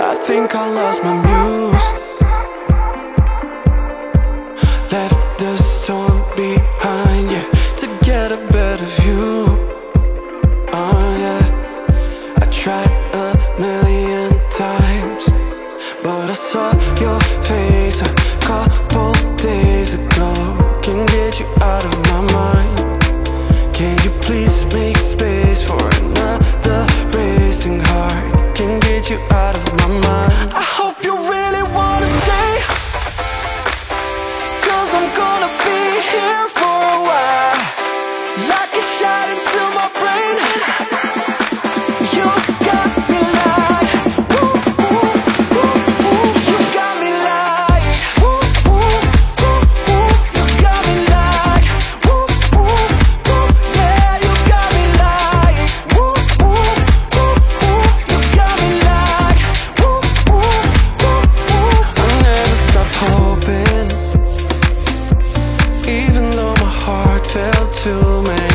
I think I lost my muse. Left the storm behind, yeah To get a better view, oh yeah. I tried a million times But I saw your face. felt too much.